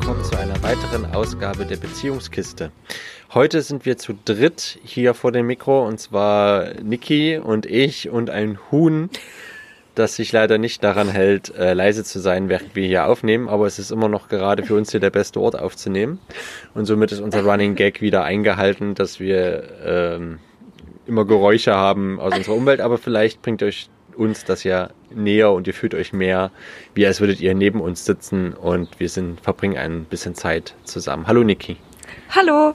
willkommen zu einer weiteren Ausgabe der Beziehungskiste. Heute sind wir zu dritt hier vor dem Mikro und zwar Niki und ich und ein Huhn, das sich leider nicht daran hält, äh, leise zu sein, während wir hier aufnehmen, aber es ist immer noch gerade für uns hier der beste Ort aufzunehmen. Und somit ist unser Running Gag wieder eingehalten, dass wir ähm, immer Geräusche haben aus unserer Umwelt, aber vielleicht bringt euch uns das ja näher und ihr fühlt euch mehr, wie als würdet ihr neben uns sitzen und wir sind, verbringen ein bisschen Zeit zusammen. Hallo Niki. Hallo.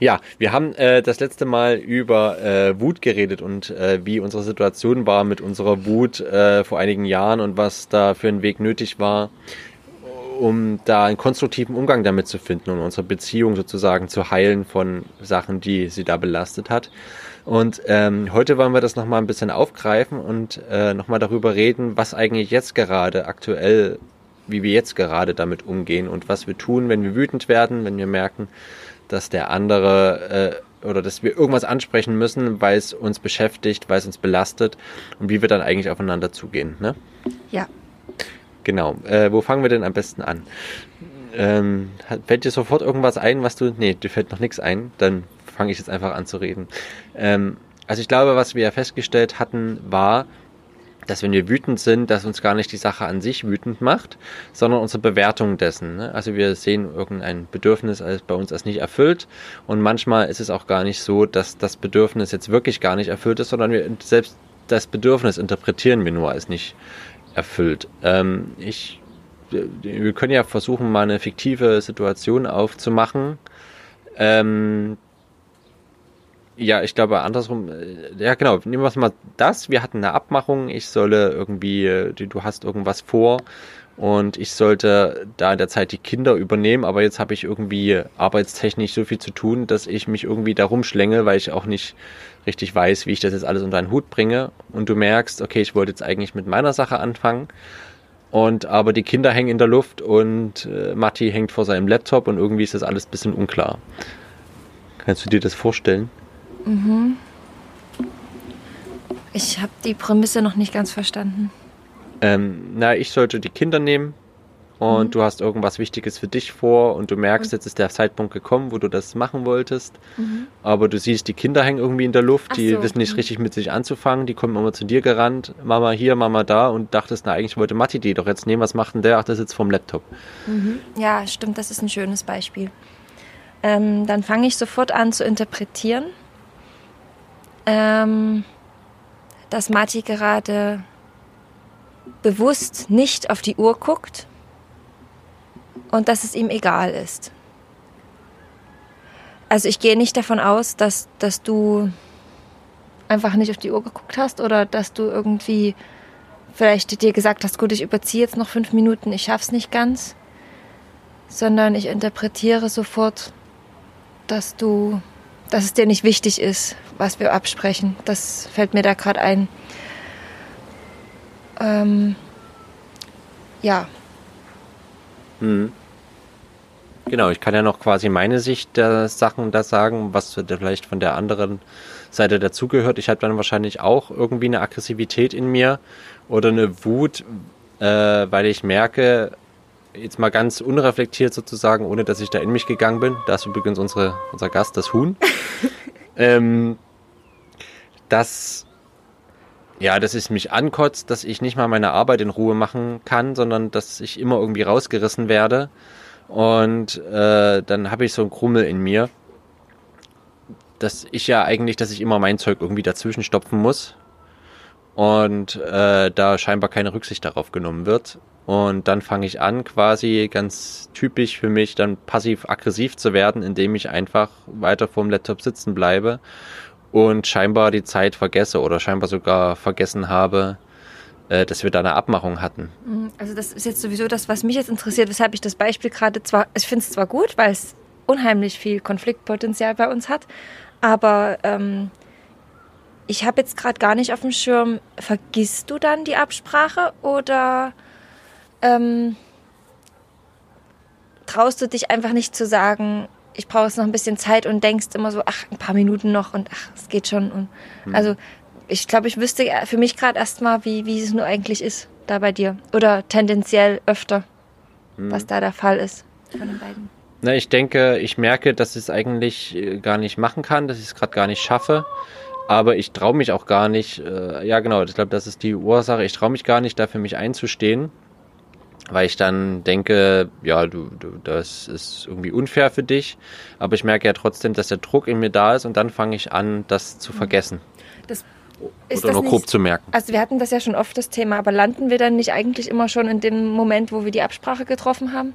Ja, wir haben äh, das letzte Mal über äh, Wut geredet und äh, wie unsere Situation war mit unserer Wut äh, vor einigen Jahren und was da für ein Weg nötig war, um da einen konstruktiven Umgang damit zu finden und unsere Beziehung sozusagen zu heilen von Sachen, die sie da belastet hat. Und ähm, heute wollen wir das nochmal ein bisschen aufgreifen und äh, nochmal darüber reden, was eigentlich jetzt gerade aktuell, wie wir jetzt gerade damit umgehen und was wir tun, wenn wir wütend werden, wenn wir merken, dass der andere äh, oder dass wir irgendwas ansprechen müssen, weil es uns beschäftigt, weil es uns belastet und wie wir dann eigentlich aufeinander zugehen. Ne? Ja. Genau. Äh, wo fangen wir denn am besten an? Ähm, fällt dir sofort irgendwas ein, was du. Nee, dir fällt noch nichts ein. Dann fange ich jetzt einfach an zu reden. Ähm, also ich glaube, was wir ja festgestellt hatten, war, dass wenn wir wütend sind, dass uns gar nicht die Sache an sich wütend macht, sondern unsere Bewertung dessen. Ne? Also wir sehen irgendein Bedürfnis als bei uns als nicht erfüllt und manchmal ist es auch gar nicht so, dass das Bedürfnis jetzt wirklich gar nicht erfüllt ist, sondern wir selbst das Bedürfnis interpretieren wir nur als nicht erfüllt. Ähm, ich, wir können ja versuchen, mal eine fiktive Situation aufzumachen, ähm, ja, ich glaube andersrum. Äh, ja, genau. Nehmen wir mal das. Wir hatten eine Abmachung. Ich solle irgendwie, äh, du hast irgendwas vor und ich sollte da in der Zeit die Kinder übernehmen. Aber jetzt habe ich irgendwie arbeitstechnisch so viel zu tun, dass ich mich irgendwie da rumschlänge, weil ich auch nicht richtig weiß, wie ich das jetzt alles unter einen Hut bringe. Und du merkst, okay, ich wollte jetzt eigentlich mit meiner Sache anfangen. Und aber die Kinder hängen in der Luft und äh, Matti hängt vor seinem Laptop und irgendwie ist das alles bisschen unklar. Kannst du dir das vorstellen? Mhm. Ich habe die Prämisse noch nicht ganz verstanden. Ähm, na, ich sollte die Kinder nehmen und mhm. du hast irgendwas Wichtiges für dich vor und du merkst, jetzt ist der Zeitpunkt gekommen, wo du das machen wolltest, mhm. aber du siehst, die Kinder hängen irgendwie in der Luft, Ach die so. wissen nicht mhm. richtig mit sich anzufangen, die kommen immer zu dir gerannt, Mama hier, Mama da und dachtest, na eigentlich wollte Matti die doch jetzt nehmen, was macht denn der? Ach, der sitzt vorm Laptop. Mhm. Ja, stimmt, das ist ein schönes Beispiel. Ähm, dann fange ich sofort an zu interpretieren ähm, dass Matti gerade bewusst nicht auf die Uhr guckt und dass es ihm egal ist. Also ich gehe nicht davon aus, dass, dass du einfach nicht auf die Uhr geguckt hast oder dass du irgendwie vielleicht dir gesagt hast, gut, ich überziehe jetzt noch fünf Minuten, ich schaff's nicht ganz, sondern ich interpretiere sofort, dass du dass es dir nicht wichtig ist, was wir absprechen. Das fällt mir da gerade ein. Ähm, ja. Mhm. Genau, ich kann ja noch quasi meine Sicht der Sachen da sagen, was vielleicht von der anderen Seite dazugehört. Ich habe dann wahrscheinlich auch irgendwie eine Aggressivität in mir oder eine Wut, äh, weil ich merke, jetzt mal ganz unreflektiert sozusagen, ohne dass ich da in mich gegangen bin. Da ist übrigens unsere, unser Gast, das Huhn. ähm, dass, ja, dass es mich ankotzt, dass ich nicht mal meine Arbeit in Ruhe machen kann, sondern dass ich immer irgendwie rausgerissen werde. Und äh, dann habe ich so ein Krummel in mir, dass ich ja eigentlich, dass ich immer mein Zeug irgendwie dazwischen stopfen muss. Und äh, da scheinbar keine Rücksicht darauf genommen wird. Und dann fange ich an, quasi ganz typisch für mich, dann passiv-aggressiv zu werden, indem ich einfach weiter vorm Laptop sitzen bleibe und scheinbar die Zeit vergesse oder scheinbar sogar vergessen habe, äh, dass wir da eine Abmachung hatten. Mhm, also das ist jetzt sowieso das, was mich jetzt interessiert, weshalb ich das Beispiel gerade zwar, ich finde es zwar gut, weil es unheimlich viel Konfliktpotenzial bei uns hat, aber ähm, ich habe jetzt gerade gar nicht auf dem Schirm, vergisst du dann die Absprache oder ähm, traust du dich einfach nicht zu sagen, ich brauche jetzt noch ein bisschen Zeit und denkst immer so, ach, ein paar Minuten noch und ach, es geht schon. Und hm. Also ich glaube, ich wüsste für mich gerade erstmal, wie, wie es nur eigentlich ist da bei dir. Oder tendenziell öfter. hm. was da der Fall ist von den beiden. Na, ich denke, ich merke, dass ich es eigentlich äh, gar nicht machen kann, dass ich es gerade gar nicht schaffe. Aber ich traue mich auch gar nicht, äh, ja genau, ich glaube, das ist die Ursache, ich traue mich gar nicht, da für mich einzustehen, weil ich dann denke, ja, du, du, das ist irgendwie unfair für dich, aber ich merke ja trotzdem, dass der Druck in mir da ist und dann fange ich an, das zu mhm. vergessen. Das ist Oder nur grob zu merken. Also wir hatten das ja schon oft das Thema, aber landen wir dann nicht eigentlich immer schon in dem Moment, wo wir die Absprache getroffen haben?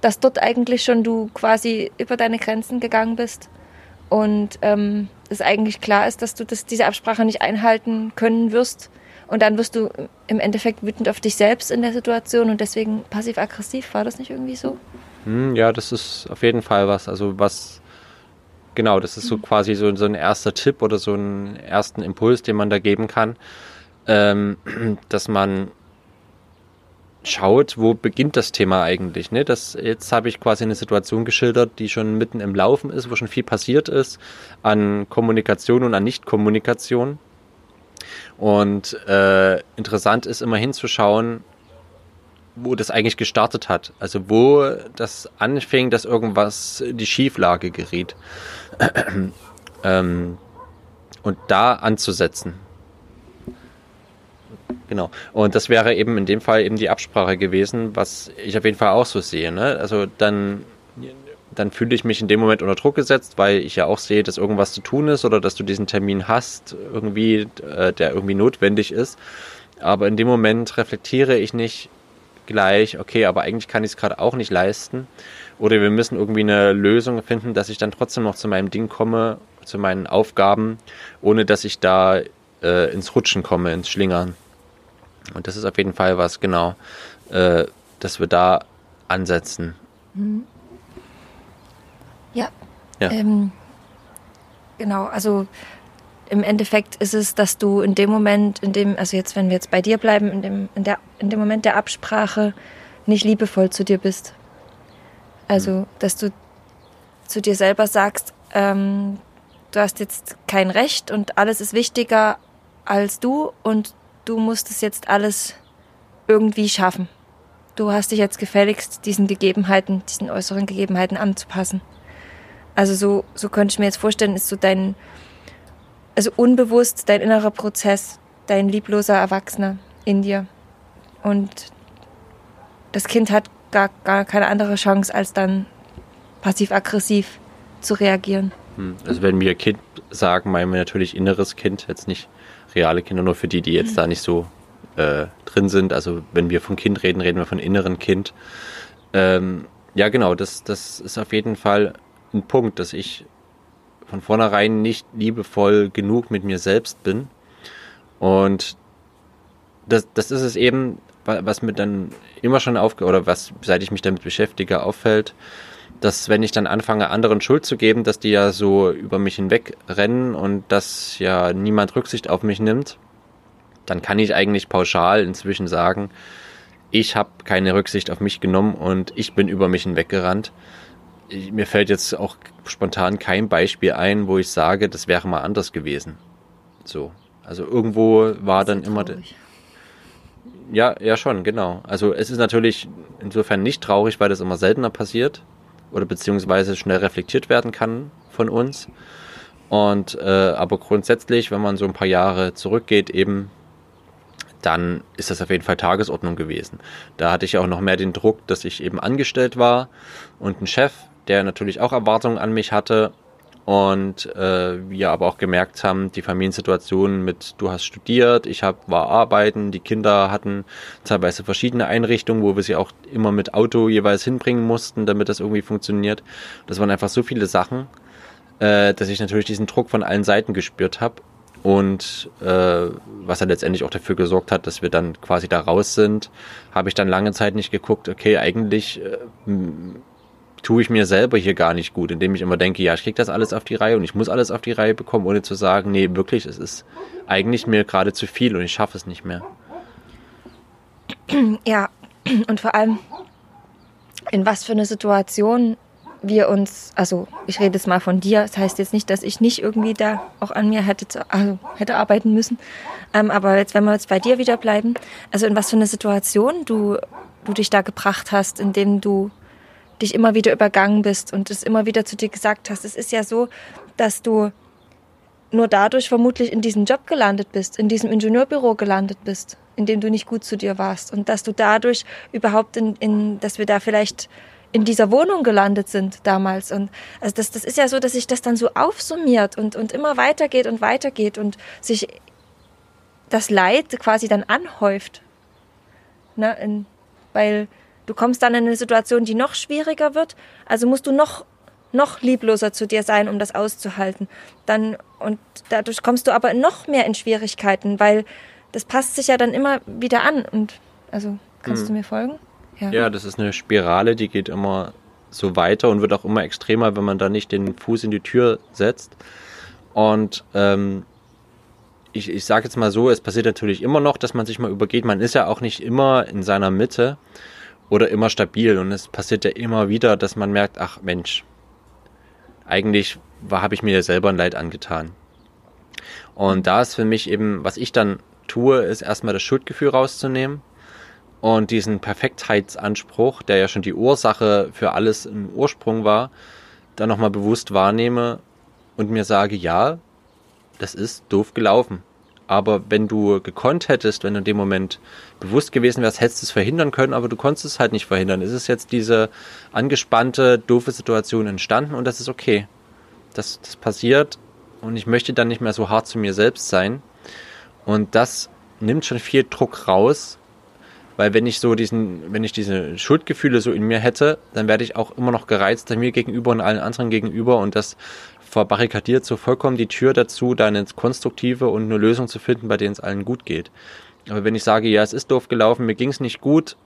Dass dort eigentlich schon du quasi über deine Grenzen gegangen bist und ähm, es eigentlich klar ist, dass du das, diese Absprache nicht einhalten können wirst. Und dann wirst du im Endeffekt wütend auf dich selbst in der Situation und deswegen passiv-aggressiv. War das nicht irgendwie so? Hm, ja, das ist auf jeden Fall was. Also was Genau, das ist so quasi so, so ein erster Tipp oder so einen ersten Impuls, den man da geben kann, ähm, dass man schaut, wo beginnt das Thema eigentlich. Ne? Das, jetzt habe ich quasi eine Situation geschildert, die schon mitten im Laufen ist, wo schon viel passiert ist an Kommunikation und an Nichtkommunikation. Und äh, interessant ist immer hinzuschauen, wo das eigentlich gestartet hat. Also wo das anfing, dass irgendwas in die Schieflage geriet. ähm, und da anzusetzen. Genau. Und das wäre eben in dem Fall eben die Absprache gewesen, was ich auf jeden Fall auch so sehe. Ne? Also dann, dann fühle ich mich in dem Moment unter Druck gesetzt, weil ich ja auch sehe, dass irgendwas zu tun ist oder dass du diesen Termin hast, irgendwie, äh, der irgendwie notwendig ist. Aber in dem Moment reflektiere ich nicht gleich, okay, aber eigentlich kann ich es gerade auch nicht leisten. Oder wir müssen irgendwie eine Lösung finden, dass ich dann trotzdem noch zu meinem Ding komme, zu meinen Aufgaben, ohne dass ich da äh, ins Rutschen komme, ins Schlingern. Und das ist auf jeden Fall was, genau, äh, dass wir da ansetzen. Mhm. Ja. ja. Ähm, genau, also im Endeffekt ist es, dass du in dem Moment, in dem, also jetzt, wenn wir jetzt bei dir bleiben, in dem, in der, in dem Moment der Absprache nicht liebevoll zu dir bist. Also, mhm. dass du zu dir selber sagst, ähm, du hast jetzt kein Recht und alles ist wichtiger als du und du musst es jetzt alles irgendwie schaffen. Du hast dich jetzt gefälligst diesen Gegebenheiten, diesen äußeren Gegebenheiten anzupassen. Also so, so könnte ich mir jetzt vorstellen, ist so dein, also unbewusst dein innerer Prozess, dein liebloser Erwachsener in dir. Und das Kind hat gar, gar keine andere Chance, als dann passiv-aggressiv zu reagieren. Hm, also wenn wir Kind sagen, meinen wir natürlich inneres Kind, jetzt nicht reale Kinder, nur für die, die jetzt mhm. da nicht so äh, drin sind. Also wenn wir von Kind reden, reden wir von inneren Kind. Ähm, ja, genau, das, das ist auf jeden Fall ein Punkt, dass ich von vornherein nicht liebevoll genug mit mir selbst bin. Und das, das ist es eben, was mir dann immer schon auf, oder was, seit ich mich damit beschäftige, auffällt, dass wenn ich dann anfange, anderen Schuld zu geben, dass die ja so über mich hinweg rennen und dass ja niemand Rücksicht auf mich nimmt, dann kann ich eigentlich pauschal inzwischen sagen, ich habe keine Rücksicht auf mich genommen und ich bin über mich hinweggerannt mir fällt jetzt auch spontan kein Beispiel ein, wo ich sage, das wäre mal anders gewesen. So. Also irgendwo war dann immer. Ja, ja schon, genau. Also es ist natürlich insofern nicht traurig, weil das immer seltener passiert oder beziehungsweise schnell reflektiert werden kann von uns. Und äh, aber grundsätzlich, wenn man so ein paar Jahre zurückgeht, eben dann ist das auf jeden Fall Tagesordnung gewesen. Da hatte ich auch noch mehr den Druck, dass ich eben angestellt war und einen Chef, der natürlich auch Erwartungen an mich hatte. Und äh, wir aber auch gemerkt haben, die Familiensituation mit, du hast studiert, ich hab, war arbeiten, die Kinder hatten teilweise verschiedene Einrichtungen, wo wir sie auch immer mit Auto jeweils hinbringen mussten, damit das irgendwie funktioniert. Das waren einfach so viele Sachen, äh, dass ich natürlich diesen Druck von allen Seiten gespürt habe. Und äh, was dann letztendlich auch dafür gesorgt hat, dass wir dann quasi da raus sind, habe ich dann lange Zeit nicht geguckt, okay, eigentlich äh, tue ich mir selber hier gar nicht gut, indem ich immer denke, ja, ich kriege das alles auf die Reihe und ich muss alles auf die Reihe bekommen, ohne zu sagen, nee, wirklich, es ist eigentlich mir gerade zu viel und ich schaffe es nicht mehr. Ja, und vor allem, in was für eine Situation wir uns, also ich rede jetzt mal von dir, das heißt jetzt nicht, dass ich nicht irgendwie da auch an mir hätte, zu, also hätte arbeiten müssen. Ähm, aber jetzt, wenn wir jetzt bei dir wieder bleiben, also in was für eine Situation du, du dich da gebracht hast, in dem du dich immer wieder übergangen bist und es immer wieder zu dir gesagt hast. Es ist ja so, dass du nur dadurch vermutlich in diesem Job gelandet bist, in diesem Ingenieurbüro gelandet bist, in dem du nicht gut zu dir warst und dass du dadurch überhaupt in, in dass wir da vielleicht in dieser Wohnung gelandet sind damals. Und also das, das ist ja so, dass sich das dann so aufsummiert und, und immer weitergeht und weitergeht und sich das Leid quasi dann anhäuft. Ne? In, weil du kommst dann in eine Situation, die noch schwieriger wird. Also musst du noch, noch liebloser zu dir sein, um das auszuhalten. Dann, und dadurch kommst du aber noch mehr in Schwierigkeiten, weil das passt sich ja dann immer wieder an. Und also kannst hm. du mir folgen? Ja. ja, das ist eine Spirale, die geht immer so weiter und wird auch immer extremer, wenn man da nicht den Fuß in die Tür setzt. Und ähm, ich, ich sage jetzt mal so, es passiert natürlich immer noch, dass man sich mal übergeht. Man ist ja auch nicht immer in seiner Mitte oder immer stabil. Und es passiert ja immer wieder, dass man merkt, ach Mensch, eigentlich habe ich mir ja selber ein Leid angetan. Und da ist für mich eben, was ich dann tue, ist erstmal das Schuldgefühl rauszunehmen und diesen Perfektheitsanspruch, der ja schon die Ursache für alles im Ursprung war, dann nochmal bewusst wahrnehme und mir sage, ja, das ist doof gelaufen. Aber wenn du gekonnt hättest, wenn du in dem Moment bewusst gewesen wärst, hättest du es verhindern können, aber du konntest es halt nicht verhindern. Es ist jetzt diese angespannte, doofe Situation entstanden und das ist okay. Das, das passiert und ich möchte dann nicht mehr so hart zu mir selbst sein. Und das nimmt schon viel Druck raus, weil wenn ich so diesen, wenn ich diese Schuldgefühle so in mir hätte, dann werde ich auch immer noch gereizt mir gegenüber und allen anderen gegenüber und das verbarrikadiert so vollkommen die Tür dazu, da eine konstruktive und eine Lösung zu finden, bei denen es allen gut geht. Aber wenn ich sage, ja, es ist doof gelaufen, mir ging es nicht gut,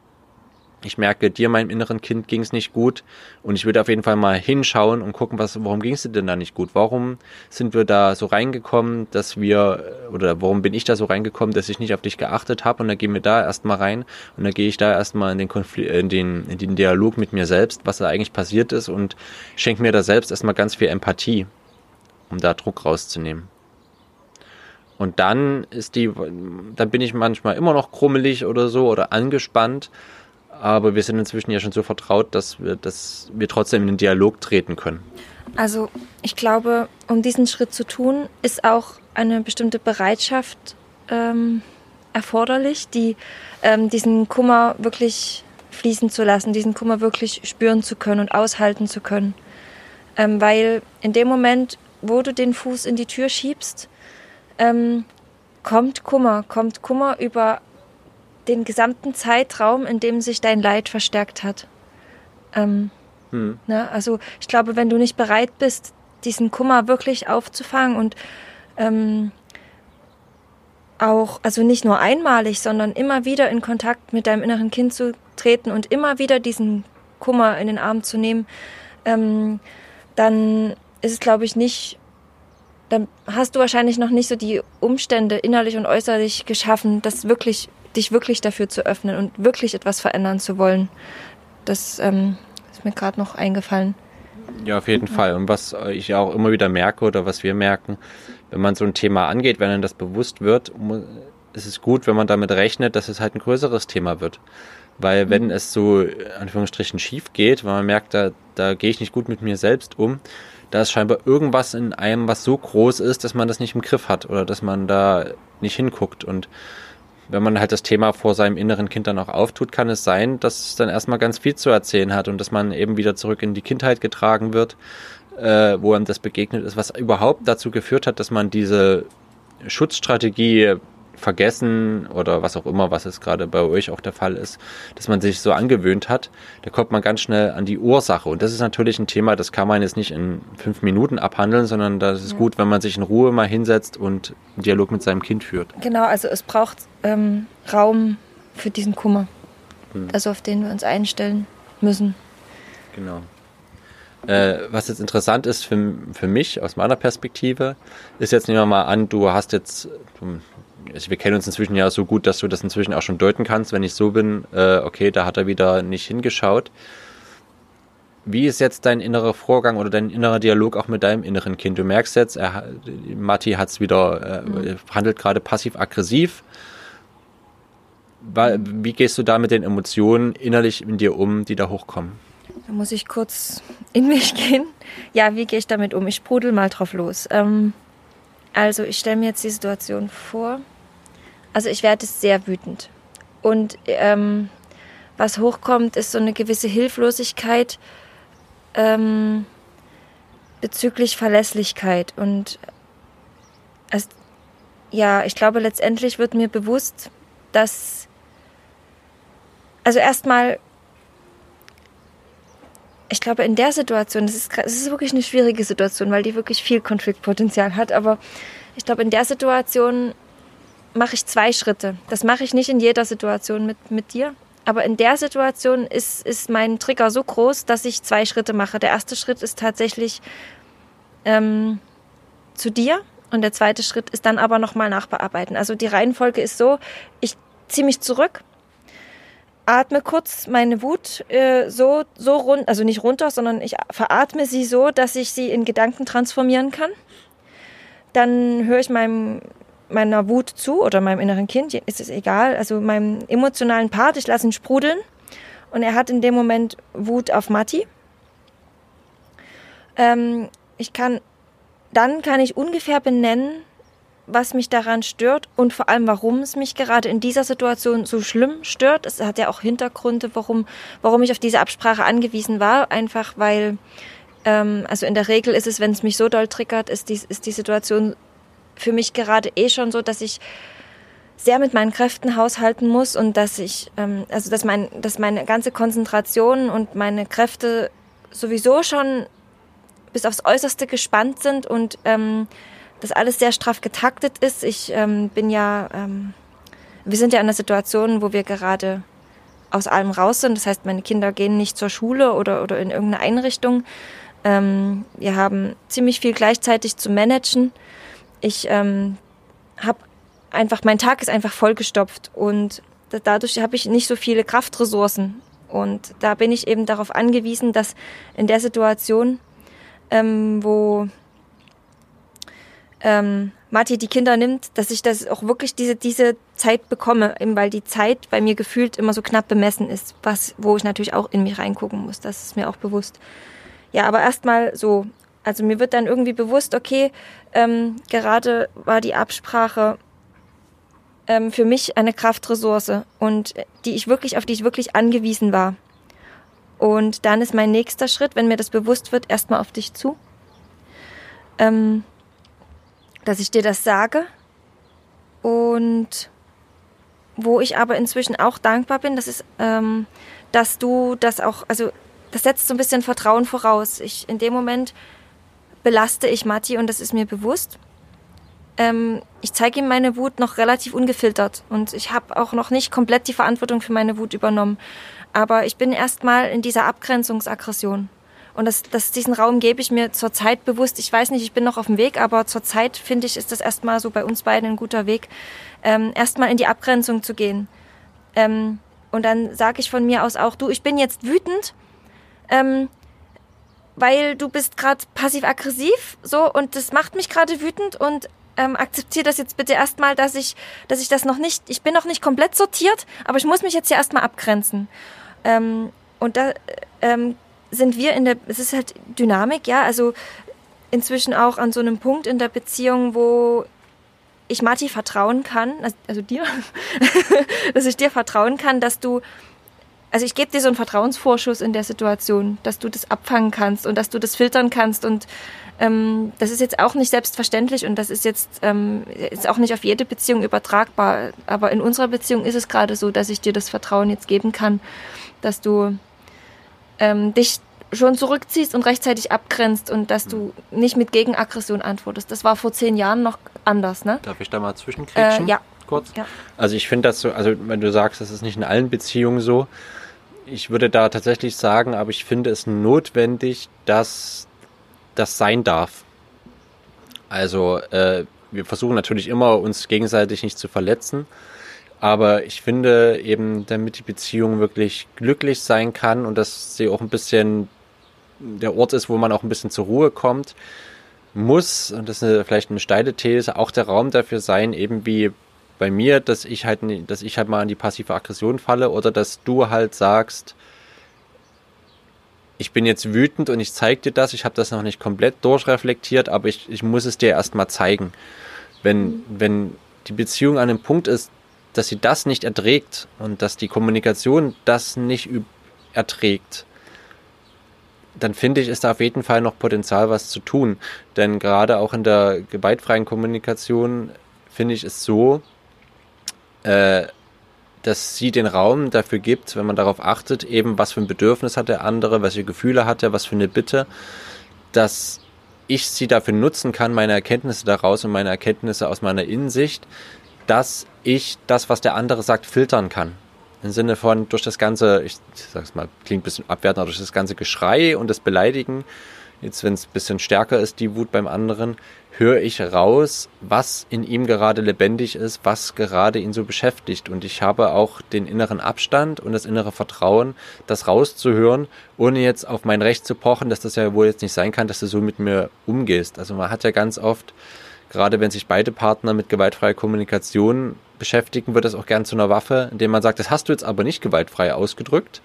ich merke, dir, meinem inneren Kind, ging es nicht gut. Und ich würde auf jeden Fall mal hinschauen und gucken, was, warum ging es dir denn da nicht gut? Warum sind wir da so reingekommen, dass wir, oder warum bin ich da so reingekommen, dass ich nicht auf dich geachtet habe? Und dann gehen wir da erstmal rein. Und dann gehe ich da erstmal in den Konflikt, in den, in den Dialog mit mir selbst, was da eigentlich passiert ist. Und schenke mir da selbst erstmal ganz viel Empathie, um da Druck rauszunehmen. Und dann ist die, dann bin ich manchmal immer noch krummelig oder so oder angespannt aber wir sind inzwischen ja schon so vertraut, dass wir, dass wir trotzdem in den Dialog treten können. Also ich glaube, um diesen Schritt zu tun, ist auch eine bestimmte Bereitschaft ähm, erforderlich, die ähm, diesen Kummer wirklich fließen zu lassen, diesen Kummer wirklich spüren zu können und aushalten zu können. Ähm, weil in dem Moment, wo du den Fuß in die Tür schiebst, ähm, kommt Kummer, kommt Kummer über den gesamten Zeitraum, in dem sich dein Leid verstärkt hat. Ähm, hm. ne? Also ich glaube, wenn du nicht bereit bist, diesen Kummer wirklich aufzufangen und ähm, auch, also nicht nur einmalig, sondern immer wieder in Kontakt mit deinem inneren Kind zu treten und immer wieder diesen Kummer in den Arm zu nehmen, ähm, dann ist es, glaube ich, nicht, dann hast du wahrscheinlich noch nicht so die Umstände innerlich und äußerlich geschaffen, das wirklich dich wirklich dafür zu öffnen und wirklich etwas verändern zu wollen. Das ähm, ist mir gerade noch eingefallen. Ja, auf jeden. Fall. Und was ich auch immer wieder merke oder was wir merken, wenn man so ein Thema angeht, wenn einem das bewusst wird, ist es gut, wenn man damit rechnet, dass es halt ein größeres Thema wird. Weil wenn mhm. es so, Anführungsstrichen, schief geht, weil man merkt, da, da gehe ich nicht gut mit mir selbst um, da ist scheinbar irgendwas in einem, was so groß ist, dass man das nicht im Griff hat oder dass man da nicht hinguckt. Und wenn man halt das Thema vor seinem inneren Kind dann auch auftut, kann es sein, dass es dann erstmal ganz viel zu erzählen hat und dass man eben wieder zurück in die Kindheit getragen wird, äh, wo einem das begegnet ist, was überhaupt dazu geführt hat, dass man diese Schutzstrategie vergessen oder was auch immer, was es gerade bei euch auch der Fall ist, dass man sich so angewöhnt hat, da kommt man ganz schnell an die Ursache. Und das ist natürlich ein Thema, das kann man jetzt nicht in fünf Minuten abhandeln, sondern das ist ja. gut, wenn man sich in Ruhe mal hinsetzt und einen Dialog mit seinem Kind führt. Genau, also es braucht ähm, Raum für diesen Kummer, hm. also auf den wir uns einstellen müssen. Genau. Äh, was jetzt interessant ist für, für mich aus meiner Perspektive, ist jetzt nehmen wir mal an, du hast jetzt, du also wir kennen uns inzwischen ja so gut, dass du das inzwischen auch schon deuten kannst, wenn ich so bin, äh, okay, da hat er wieder nicht hingeschaut. wie ist jetzt dein innerer Vorgang oder dein innerer Dialog auch mit deinem inneren Kind? Du merkst jetzt, er, Matti hat's wieder, äh, mhm. handelt gerade passiv-aggressiv. Wie gehst du da mit den Emotionen innerlich in dir um, die da hochkommen? Da muss ich kurz in mich gehen. Ja, wie gehe ich damit um? Ich sprudel mal drauf los. Ähm, also ich stelle mir jetzt die Situation vor. Also ich werde sehr wütend. Und ähm, was hochkommt, ist so eine gewisse Hilflosigkeit ähm, bezüglich Verlässlichkeit. Und es, ja, ich glaube, letztendlich wird mir bewusst, dass, also erstmal, ich glaube, in der Situation, das ist, das ist wirklich eine schwierige Situation, weil die wirklich viel Konfliktpotenzial hat, aber ich glaube, in der Situation mache ich zwei Schritte. Das mache ich nicht in jeder Situation mit, mit dir. Aber in der Situation ist, ist mein Trigger so groß, dass ich zwei Schritte mache. Der erste Schritt ist tatsächlich ähm, zu dir und der zweite Schritt ist dann aber nochmal nachbearbeiten. Also die Reihenfolge ist so, ich ziehe mich zurück, atme kurz meine Wut äh, so, so rund, also nicht runter, sondern ich veratme sie so, dass ich sie in Gedanken transformieren kann. Dann höre ich meinem meiner Wut zu oder meinem inneren Kind, ist es egal, also meinem emotionalen Part, ich lasse ihn sprudeln und er hat in dem Moment Wut auf Matti. Ähm, ich kann, dann kann ich ungefähr benennen, was mich daran stört und vor allem, warum es mich gerade in dieser Situation so schlimm stört. Es hat ja auch Hintergründe, warum, warum ich auf diese Absprache angewiesen war. Einfach weil, ähm, also in der Regel ist es, wenn es mich so doll triggert, ist die, ist die Situation für mich gerade eh schon so, dass ich sehr mit meinen Kräften haushalten muss und dass ich, ähm, also dass, mein, dass meine ganze Konzentration und meine Kräfte sowieso schon bis aufs Äußerste gespannt sind und ähm, das alles sehr straff getaktet ist. Ich ähm, bin ja, ähm, wir sind ja in einer Situation, wo wir gerade aus allem raus sind. Das heißt, meine Kinder gehen nicht zur Schule oder, oder in irgendeine Einrichtung. Ähm, wir haben ziemlich viel gleichzeitig zu managen ich ähm, habe einfach, mein Tag ist einfach vollgestopft und dadurch habe ich nicht so viele Kraftressourcen. Und da bin ich eben darauf angewiesen, dass in der Situation, ähm, wo ähm, Matti die Kinder nimmt, dass ich das auch wirklich diese, diese Zeit bekomme, eben weil die Zeit bei mir gefühlt immer so knapp bemessen ist, was, wo ich natürlich auch in mich reingucken muss. Das ist mir auch bewusst. Ja, aber erstmal so also mir wird dann irgendwie bewusst, okay, ähm, gerade war die Absprache ähm, für mich eine Kraftressource und die ich wirklich, auf die ich wirklich angewiesen war. Und dann ist mein nächster Schritt, wenn mir das bewusst wird, erstmal auf dich zu. Ähm, dass ich dir das sage. Und wo ich aber inzwischen auch dankbar bin, das ist, ähm, dass du das auch, also das setzt so ein bisschen Vertrauen voraus. Ich in dem Moment belaste ich Matti und das ist mir bewusst. Ähm, ich zeige ihm meine Wut noch relativ ungefiltert und ich habe auch noch nicht komplett die Verantwortung für meine Wut übernommen. Aber ich bin erstmal in dieser Abgrenzungsaggression. Und das, das, diesen Raum gebe ich mir zurzeit bewusst. Ich weiß nicht, ich bin noch auf dem Weg, aber zurzeit finde ich, ist das erstmal so bei uns beiden ein guter Weg, ähm, erstmal in die Abgrenzung zu gehen. Ähm, und dann sage ich von mir aus auch, du, ich bin jetzt wütend. Ähm, weil du bist gerade passiv-aggressiv so und das macht mich gerade wütend und ähm, akzeptiere das jetzt bitte erstmal, dass ich, dass ich das noch nicht, ich bin noch nicht komplett sortiert, aber ich muss mich jetzt hier erstmal abgrenzen. Ähm, und da ähm, sind wir in der, es ist halt Dynamik, ja, also inzwischen auch an so einem Punkt in der Beziehung, wo ich Mati vertrauen kann, also, also dir, dass ich dir vertrauen kann, dass du also ich gebe dir so einen Vertrauensvorschuss in der Situation, dass du das abfangen kannst und dass du das filtern kannst und ähm, das ist jetzt auch nicht selbstverständlich und das ist jetzt ähm, ist auch nicht auf jede Beziehung übertragbar, aber in unserer Beziehung ist es gerade so, dass ich dir das Vertrauen jetzt geben kann, dass du ähm, dich schon zurückziehst und rechtzeitig abgrenzt und dass du nicht mit Gegenaggression antwortest. Das war vor zehn Jahren noch anders, ne? Darf ich da mal zwischenkriegen? Äh, ja. Kurz? Ja. Also ich finde das so, also wenn du sagst, das ist nicht in allen Beziehungen so, ich würde da tatsächlich sagen, aber ich finde es notwendig, dass das sein darf. Also äh, wir versuchen natürlich immer, uns gegenseitig nicht zu verletzen. Aber ich finde eben, damit die Beziehung wirklich glücklich sein kann und dass sie auch ein bisschen der Ort ist, wo man auch ein bisschen zur Ruhe kommt, muss, und das ist vielleicht eine steile These, auch der Raum dafür sein, eben wie bei mir, dass ich halt, dass ich halt mal an die passive Aggression falle oder dass du halt sagst, ich bin jetzt wütend und ich zeige dir das, ich habe das noch nicht komplett durchreflektiert, aber ich, ich muss es dir erstmal zeigen. Wenn, mhm. wenn die Beziehung an einem Punkt ist, dass sie das nicht erträgt und dass die Kommunikation das nicht erträgt, dann finde ich, ist da auf jeden Fall noch Potenzial, was zu tun. Denn gerade auch in der gewaltfreien Kommunikation finde ich es so, äh, dass sie den Raum dafür gibt, wenn man darauf achtet, eben was für ein Bedürfnis hat der andere, welche Gefühle hat er, was für eine Bitte, dass ich sie dafür nutzen kann, meine Erkenntnisse daraus und meine Erkenntnisse aus meiner Innensicht, dass ich das, was der andere sagt, filtern kann. Im Sinne von durch das ganze, ich sag's mal, klingt ein bisschen abwertend, durch das ganze Geschrei und das Beleidigen, jetzt wenn es ein bisschen stärker ist, die Wut beim anderen, höre ich raus, was in ihm gerade lebendig ist, was gerade ihn so beschäftigt. Und ich habe auch den inneren Abstand und das innere Vertrauen, das rauszuhören, ohne jetzt auf mein Recht zu pochen, dass das ja wohl jetzt nicht sein kann, dass du so mit mir umgehst. Also man hat ja ganz oft, gerade wenn sich beide Partner mit gewaltfreier Kommunikation beschäftigen, wird das auch gern zu einer Waffe, indem man sagt, das hast du jetzt aber nicht gewaltfrei ausgedrückt.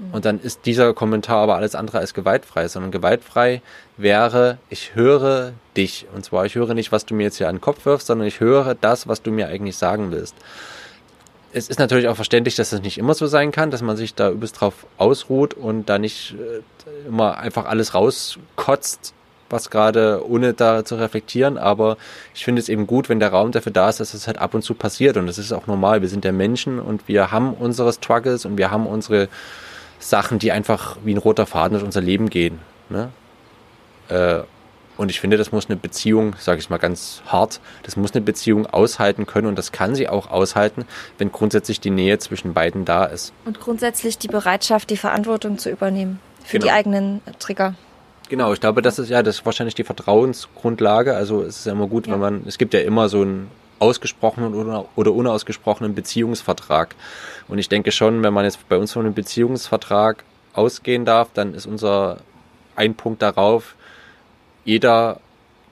Mhm. Und dann ist dieser Kommentar aber alles andere als gewaltfrei, sondern gewaltfrei wäre, ich höre dich. Und zwar, ich höre nicht, was du mir jetzt hier an den Kopf wirfst, sondern ich höre das, was du mir eigentlich sagen willst. Es ist natürlich auch verständlich, dass das nicht immer so sein kann, dass man sich da übelst drauf ausruht und da nicht äh, immer einfach alles rauskotzt, was gerade, ohne da zu reflektieren. Aber ich finde es eben gut, wenn der Raum dafür da ist, dass es halt ab und zu passiert. Und das ist auch normal. Wir sind ja Menschen und wir haben unsere Struggles und wir haben unsere Sachen, die einfach wie ein roter Faden durch unser Leben gehen. Ne? Äh, und ich finde, das muss eine Beziehung, sage ich mal ganz hart, das muss eine Beziehung aushalten können und das kann sie auch aushalten, wenn grundsätzlich die Nähe zwischen beiden da ist. Und grundsätzlich die Bereitschaft, die Verantwortung zu übernehmen für genau. die eigenen Trigger. Genau, ich glaube, das ist ja das ist wahrscheinlich die Vertrauensgrundlage. Also es ist ja immer gut, ja. wenn man, es gibt ja immer so einen ausgesprochenen oder, oder unausgesprochenen Beziehungsvertrag. Und ich denke schon, wenn man jetzt bei uns von einem Beziehungsvertrag ausgehen darf, dann ist unser ein Punkt darauf, jeder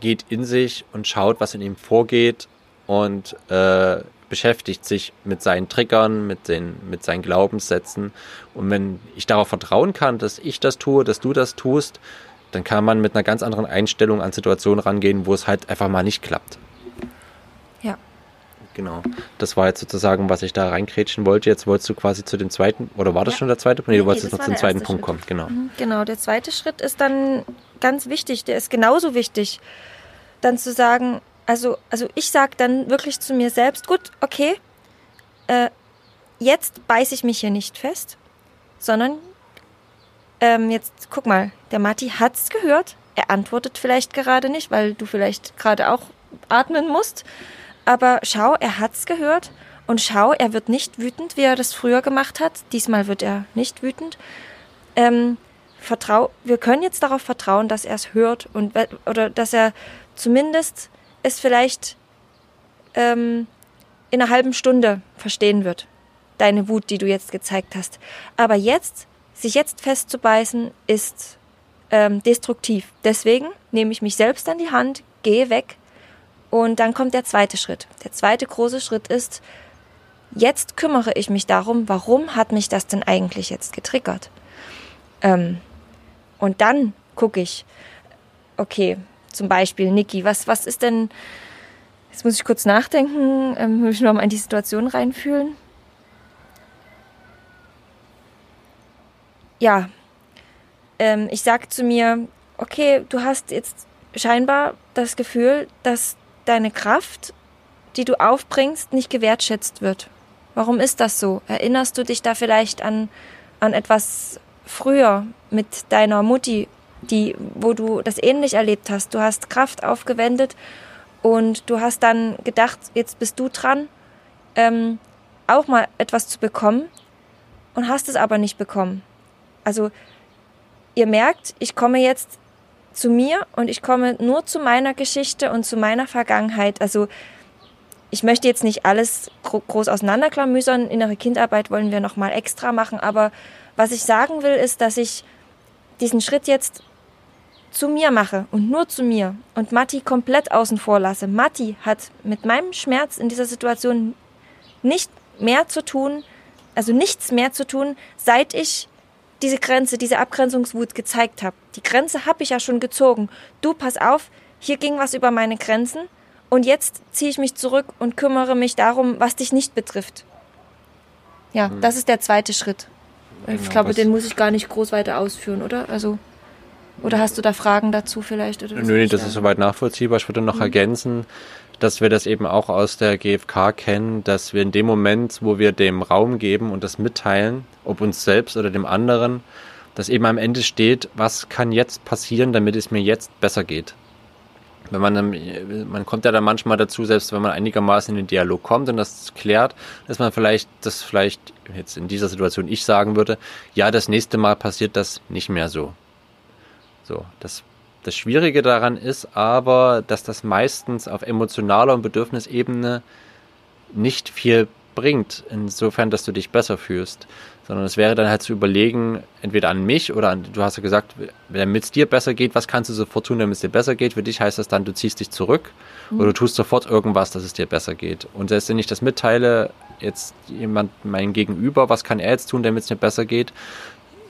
geht in sich und schaut, was in ihm vorgeht und äh, beschäftigt sich mit seinen Triggern, mit, den, mit seinen Glaubenssätzen. Und wenn ich darauf vertrauen kann, dass ich das tue, dass du das tust, dann kann man mit einer ganz anderen Einstellung an Situationen rangehen, wo es halt einfach mal nicht klappt. Genau. Das war jetzt sozusagen, was ich da reinkrätschen wollte. Jetzt wolltest du quasi zu dem zweiten, oder war das ja. schon der zweite Punkt? Nee, du wolltest jetzt noch zum zweiten Punkt kommen. Genau. Mhm, genau, der zweite Schritt ist dann ganz wichtig, der ist genauso wichtig, dann zu sagen, also, also ich sage dann wirklich zu mir selbst, gut, okay, äh, jetzt beiße ich mich hier nicht fest, sondern ähm, jetzt guck mal, der Matti hat's gehört, er antwortet vielleicht gerade nicht, weil du vielleicht gerade auch atmen musst. Aber schau, er hat's gehört und schau, er wird nicht wütend, wie er das früher gemacht hat. Diesmal wird er nicht wütend. Ähm, vertrau, wir können jetzt darauf vertrauen, dass er es hört und oder dass er zumindest es vielleicht ähm, in einer halben Stunde verstehen wird. Deine Wut, die du jetzt gezeigt hast. Aber jetzt, sich jetzt festzubeißen, ist ähm, destruktiv. Deswegen nehme ich mich selbst an die Hand, gehe weg, und dann kommt der zweite Schritt. Der zweite große Schritt ist, jetzt kümmere ich mich darum, warum hat mich das denn eigentlich jetzt getriggert? Ähm, und dann gucke ich, okay, zum Beispiel, Niki, was, was ist denn, jetzt muss ich kurz nachdenken, ähm, muss ich nochmal in die Situation reinfühlen. Ja, ähm, ich sage zu mir, okay, du hast jetzt scheinbar das Gefühl, dass deine Kraft, die du aufbringst, nicht gewertschätzt wird. Warum ist das so? Erinnerst du dich da vielleicht an, an etwas früher mit deiner Mutti, die, wo du das ähnlich erlebt hast? Du hast Kraft aufgewendet und du hast dann gedacht, jetzt bist du dran, ähm, auch mal etwas zu bekommen und hast es aber nicht bekommen. Also ihr merkt, ich komme jetzt zu mir und ich komme nur zu meiner Geschichte und zu meiner Vergangenheit. Also ich möchte jetzt nicht alles groß auseinanderklamüsern. Innere Kindarbeit wollen wir nochmal extra machen. Aber was ich sagen will, ist, dass ich diesen Schritt jetzt zu mir mache und nur zu mir und Matti komplett außen vor lasse. Matti hat mit meinem Schmerz in dieser Situation nicht mehr zu tun, also nichts mehr zu tun, seit ich diese Grenze, diese Abgrenzungswut gezeigt habe. Die Grenze habe ich ja schon gezogen. Du, pass auf, hier ging was über meine Grenzen und jetzt ziehe ich mich zurück und kümmere mich darum, was dich nicht betrifft. Ja, hm. das ist der zweite Schritt. Genau, ich glaube, den muss ich gar nicht groß weiter ausführen, oder? Also oder hast du da Fragen dazu vielleicht? Oder Nö, nee, das ist soweit nachvollziehbar. Ich würde noch mhm. ergänzen, dass wir das eben auch aus der GfK kennen, dass wir in dem Moment, wo wir dem Raum geben und das mitteilen, ob uns selbst oder dem anderen, dass eben am Ende steht, was kann jetzt passieren, damit es mir jetzt besser geht. Wenn man, man kommt ja dann manchmal dazu, selbst wenn man einigermaßen in den Dialog kommt und das klärt, dass man vielleicht, das vielleicht jetzt in dieser Situation ich sagen würde, ja, das nächste Mal passiert das nicht mehr so. So, das, das Schwierige daran ist aber, dass das meistens auf emotionaler und Bedürfnisebene nicht viel bringt, insofern, dass du dich besser fühlst. Sondern es wäre dann halt zu überlegen, entweder an mich oder an, du hast ja gesagt, damit es dir besser geht, was kannst du sofort tun, damit es dir besser geht? Für dich heißt das dann, du ziehst dich zurück mhm. oder du tust sofort irgendwas, dass es dir besser geht. Und selbst wenn ich das mitteile, jetzt jemand, mein Gegenüber, was kann er jetzt tun, damit es mir besser geht,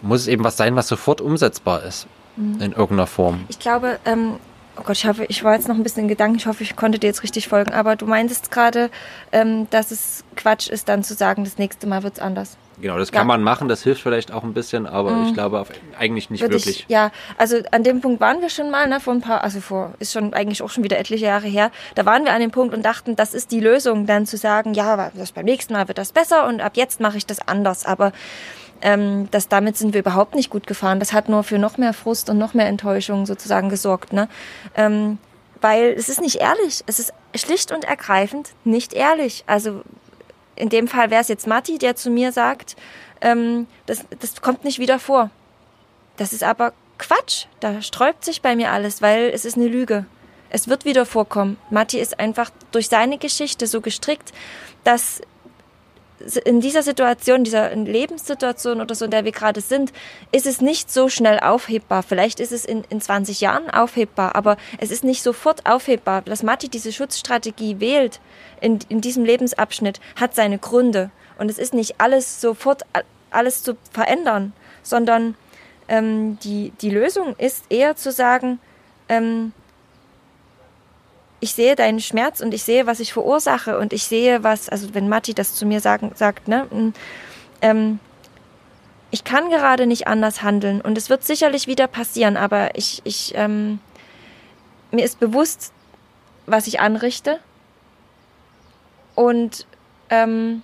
muss es eben was sein, was sofort umsetzbar ist mhm. in irgendeiner Form. Ich glaube, ähm, oh Gott, ich hoffe, ich war jetzt noch ein bisschen in Gedanken, ich hoffe, ich konnte dir jetzt richtig folgen, aber du meintest gerade, ähm, dass es Quatsch ist, dann zu sagen, das nächste Mal wird es anders. Genau, das kann ja. man machen, das hilft vielleicht auch ein bisschen, aber mhm. ich glaube eigentlich nicht Würde wirklich. Ich, ja, also an dem Punkt waren wir schon mal, ne, vor ein paar, also vor, ist schon eigentlich auch schon wieder etliche Jahre her, da waren wir an dem Punkt und dachten, das ist die Lösung, dann zu sagen, ja, das beim nächsten Mal wird das besser und ab jetzt mache ich das anders, aber ähm, dass damit sind wir überhaupt nicht gut gefahren. Das hat nur für noch mehr Frust und noch mehr Enttäuschung sozusagen gesorgt. Ne? Ähm, weil es ist nicht ehrlich. Es ist schlicht und ergreifend nicht ehrlich. Also in dem Fall wäre es jetzt Matti, der zu mir sagt, ähm, das, das kommt nicht wieder vor. Das ist aber Quatsch. Da sträubt sich bei mir alles, weil es ist eine Lüge. Es wird wieder vorkommen. Matti ist einfach durch seine Geschichte so gestrickt, dass in dieser Situation, dieser Lebenssituation oder so, in der wir gerade sind, ist es nicht so schnell aufhebbar. Vielleicht ist es in, in 20 Jahren aufhebbar, aber es ist nicht sofort aufhebbar. Dass Matti diese Schutzstrategie wählt in, in diesem Lebensabschnitt, hat seine Gründe. Und es ist nicht alles sofort alles zu verändern, sondern ähm, die, die Lösung ist eher zu sagen, ähm, ich sehe deinen Schmerz und ich sehe, was ich verursache und ich sehe, was, also wenn Matti das zu mir sagen, sagt, ne, ähm, ich kann gerade nicht anders handeln und es wird sicherlich wieder passieren, aber ich, ich, ähm, mir ist bewusst, was ich anrichte und ähm,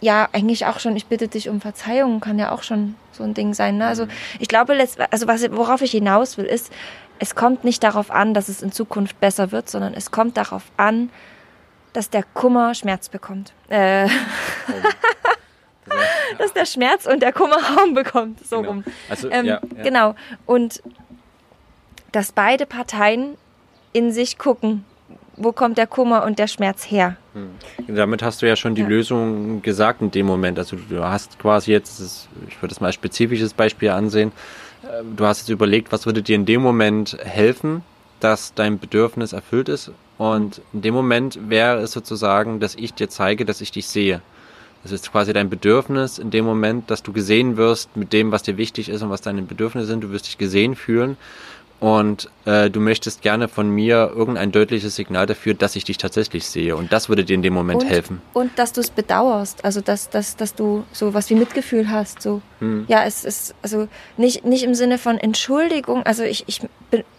ja, eigentlich auch schon, ich bitte dich um Verzeihung, kann ja auch schon so ein Ding sein. Ne? Also mhm. ich glaube, also was, worauf ich hinaus will, ist, es kommt nicht darauf an, dass es in Zukunft besser wird, sondern es kommt darauf an, dass der Kummer Schmerz bekommt. Äh, dass der Schmerz und der Kummer Raum bekommt, so genau. rum. Also, ähm, ja, ja. Genau. Und dass beide Parteien in sich gucken, wo kommt der Kummer und der Schmerz her. Hm. Damit hast du ja schon die ja. Lösung gesagt in dem Moment. Also du hast quasi jetzt, ich würde es mal ein spezifisches Beispiel ansehen, du hast jetzt überlegt, was würde dir in dem Moment helfen, dass dein Bedürfnis erfüllt ist. Und in dem Moment wäre es sozusagen, dass ich dir zeige, dass ich dich sehe. Das ist quasi dein Bedürfnis in dem Moment, dass du gesehen wirst mit dem, was dir wichtig ist und was deine Bedürfnisse sind. Du wirst dich gesehen fühlen und äh, du möchtest gerne von mir irgendein deutliches Signal dafür, dass ich dich tatsächlich sehe. Und das würde dir in dem Moment und, helfen. Und dass du es bedauerst, also dass, dass, dass du so was wie Mitgefühl hast. So. Hm. Ja, es ist also nicht, nicht im Sinne von Entschuldigung, also ich, ich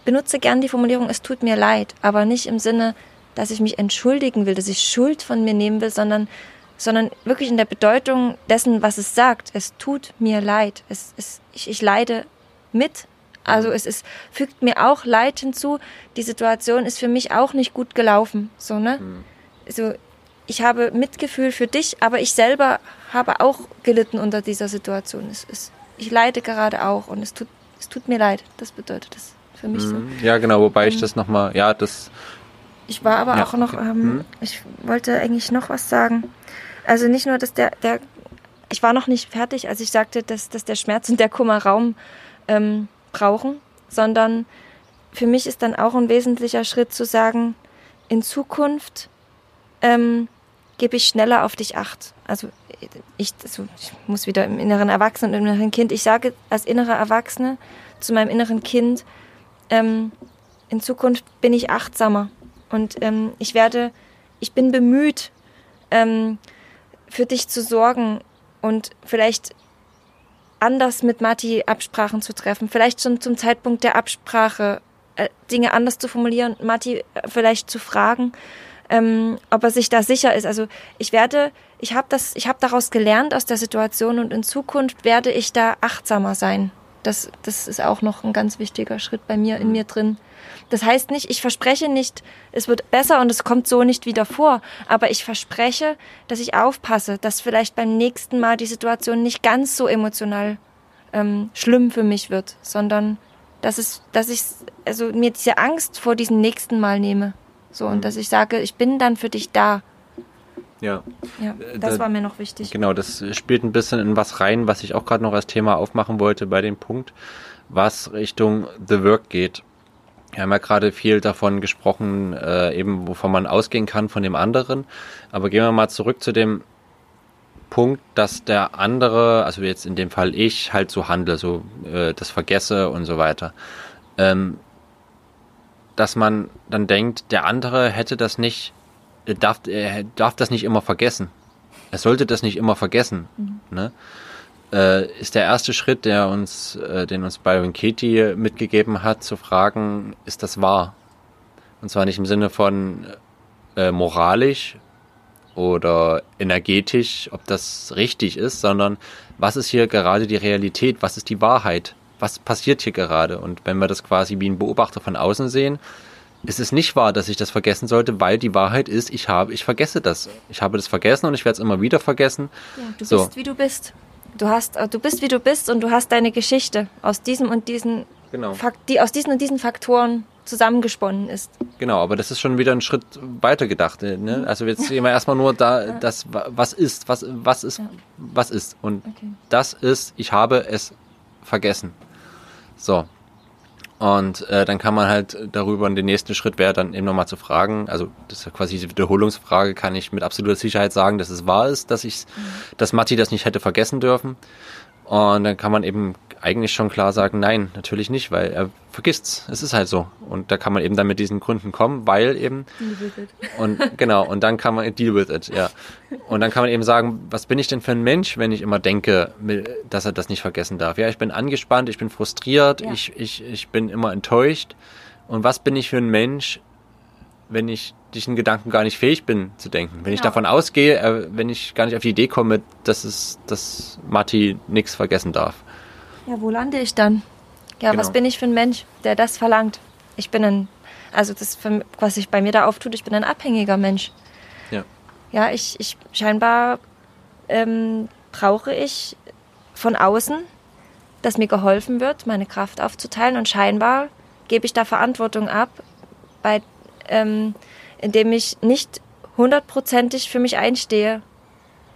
benutze gern die Formulierung, es tut mir leid, aber nicht im Sinne, dass ich mich entschuldigen will, dass ich Schuld von mir nehmen will, sondern sondern wirklich in der Bedeutung dessen, was es sagt. Es tut mir leid. Es, es, ich, ich leide mit also es ist, fügt mir auch Leid hinzu. Die Situation ist für mich auch nicht gut gelaufen. So, ne? Mhm. Also ich habe Mitgefühl für dich, aber ich selber habe auch gelitten unter dieser Situation. Es ist, ich leide gerade auch und es tut, es tut mir leid. Das bedeutet das für mich mhm. so. Ja, genau, wobei ähm, ich das nochmal, ja, das. Ich war aber ja, auch noch, ähm, mhm. ich wollte eigentlich noch was sagen. Also nicht nur, dass der, der, ich war noch nicht fertig, als ich sagte, dass, dass der Schmerz und der Kummer Raum ähm, brauchen, sondern für mich ist dann auch ein wesentlicher Schritt zu sagen, in Zukunft ähm, gebe ich schneller auf dich acht. Also ich, also ich muss wieder im inneren Erwachsenen und im inneren Kind, ich sage als innere Erwachsene zu meinem inneren Kind, ähm, in Zukunft bin ich achtsamer. Und ähm, ich werde, ich bin bemüht, ähm, für dich zu sorgen. Und vielleicht anders mit Matti Absprachen zu treffen, vielleicht schon zum Zeitpunkt der Absprache äh, Dinge anders zu formulieren, Matti äh, vielleicht zu fragen, ähm, ob er sich da sicher ist. Also ich werde, ich habe das, ich habe daraus gelernt aus der Situation und in Zukunft werde ich da achtsamer sein. Das, das ist auch noch ein ganz wichtiger Schritt bei mir in mhm. mir drin. Das heißt nicht, ich verspreche nicht, es wird besser und es kommt so nicht wieder vor, aber ich verspreche, dass ich aufpasse, dass vielleicht beim nächsten Mal die Situation nicht ganz so emotional ähm, schlimm für mich wird, sondern dass es, dass ich also mir diese Angst vor diesem nächsten Mal nehme. So, und mhm. dass ich sage, ich bin dann für dich da. Ja. Ja, äh, das da, war mir noch wichtig. Genau, das spielt ein bisschen in was rein, was ich auch gerade noch als Thema aufmachen wollte bei dem Punkt, was Richtung The Work geht. Wir haben ja gerade viel davon gesprochen, äh, eben wovon man ausgehen kann von dem anderen. Aber gehen wir mal zurück zu dem Punkt, dass der andere, also jetzt in dem Fall ich, halt so handle, so äh, das vergesse und so weiter. Ähm, dass man dann denkt, der andere hätte das nicht, darf, er darf das nicht immer vergessen. Er sollte das nicht immer vergessen. Mhm. Ne? Äh, ist der erste Schritt, der uns, äh, den uns Byron Katie mitgegeben hat, zu fragen, ist das wahr? Und zwar nicht im Sinne von äh, moralisch oder energetisch, ob das richtig ist, sondern was ist hier gerade die Realität? Was ist die Wahrheit? Was passiert hier gerade? Und wenn wir das quasi wie ein Beobachter von außen sehen, ist es nicht wahr, dass ich das vergessen sollte, weil die Wahrheit ist, ich habe, ich vergesse das. Ich habe das vergessen und ich werde es immer wieder vergessen. Ja, du so. bist wie du bist. Du hast, äh, du bist wie du bist und du hast deine Geschichte aus diesem und diesen, genau. Fakt, die aus diesen und diesen Faktoren zusammengesponnen ist. Genau, aber das ist schon wieder ein Schritt weiter gedacht. Ne? Mhm. Also jetzt sehen wir erstmal nur da, das, was ist, was, was ist, ja. was ist. Und okay. das ist, ich habe es vergessen. So. Und äh, dann kann man halt darüber, und der nächste Schritt wäre dann eben nochmal zu fragen, also das ist quasi diese Wiederholungsfrage, kann ich mit absoluter Sicherheit sagen, dass es wahr ist, dass ich, mhm. dass Matti das nicht hätte vergessen dürfen. Und dann kann man eben eigentlich schon klar sagen, nein, natürlich nicht, weil er vergisst's. Es ist halt so. Und da kann man eben dann mit diesen Gründen kommen, weil eben. Deal with it. Und genau, und dann kann man deal with it, ja. Und dann kann man eben sagen, was bin ich denn für ein Mensch, wenn ich immer denke, dass er das nicht vergessen darf? Ja, ich bin angespannt, ich bin frustriert, ja. ich, ich, ich bin immer enttäuscht. Und was bin ich für ein Mensch, wenn ich diesen Gedanken gar nicht fähig bin zu denken. Wenn genau. ich davon ausgehe, äh, wenn ich gar nicht auf die Idee komme, dass es, dass Matti nichts vergessen darf. Ja, wo lande ich dann? Ja, genau. was bin ich für ein Mensch, der das verlangt? Ich bin ein, also das, was sich bei mir da auftut, ich bin ein abhängiger Mensch. Ja. Ja, ich, ich scheinbar ähm, brauche ich von außen, dass mir geholfen wird, meine Kraft aufzuteilen und scheinbar gebe ich da Verantwortung ab bei ähm, indem ich nicht hundertprozentig für mich einstehe,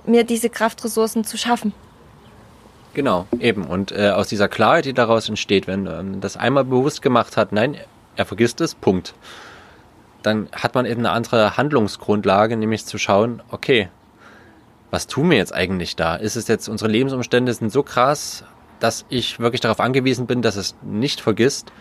mir diese Kraftressourcen zu schaffen. Genau, eben. Und äh, aus dieser Klarheit, die daraus entsteht, wenn man das einmal bewusst gemacht hat, nein, er vergisst es, Punkt. Dann hat man eben eine andere Handlungsgrundlage, nämlich zu schauen, okay, was tun wir jetzt eigentlich da? Ist es jetzt, unsere Lebensumstände sind so krass, dass ich wirklich darauf angewiesen bin, dass es nicht vergisst?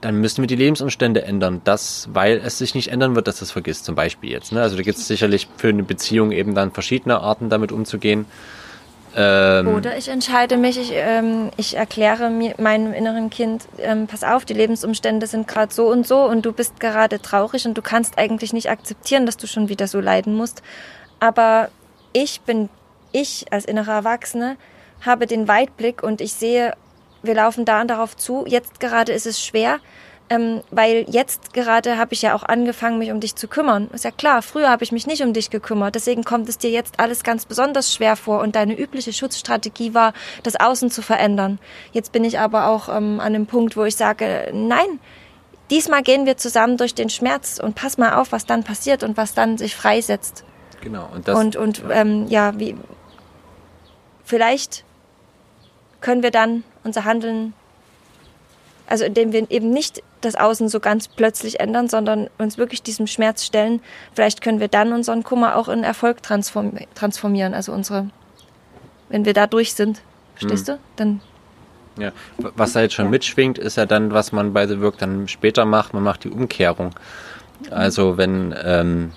Dann müssen wir die Lebensumstände ändern, das, weil es sich nicht ändern wird, dass es vergisst, zum Beispiel jetzt. Ne? Also da gibt es sicherlich für eine Beziehung eben dann verschiedene Arten, damit umzugehen. Ähm Oder ich entscheide mich, ich, ähm, ich erkläre mir meinem inneren Kind, ähm, pass auf, die Lebensumstände sind gerade so und so und du bist gerade traurig und du kannst eigentlich nicht akzeptieren, dass du schon wieder so leiden musst. Aber ich bin, ich als innere Erwachsene, habe den Weitblick und ich sehe, wir laufen da und darauf zu. Jetzt gerade ist es schwer, ähm, weil jetzt gerade habe ich ja auch angefangen, mich um dich zu kümmern. Ist ja klar, früher habe ich mich nicht um dich gekümmert. Deswegen kommt es dir jetzt alles ganz besonders schwer vor und deine übliche Schutzstrategie war, das Außen zu verändern. Jetzt bin ich aber auch ähm, an dem Punkt, wo ich sage, nein, diesmal gehen wir zusammen durch den Schmerz und pass mal auf, was dann passiert und was dann sich freisetzt. Genau. Und, das, und, und ja, ähm, ja wie vielleicht können wir dann unser Handeln also indem wir eben nicht das Außen so ganz plötzlich ändern, sondern uns wirklich diesem Schmerz stellen. Vielleicht können wir dann unseren Kummer auch in Erfolg transformieren. Also unsere, wenn wir da durch sind, verstehst hm. du? Dann ja, was da jetzt schon ja. mitschwingt, ist ja dann, was man bei The Work dann später macht. Man macht die Umkehrung. Also wenn ähm,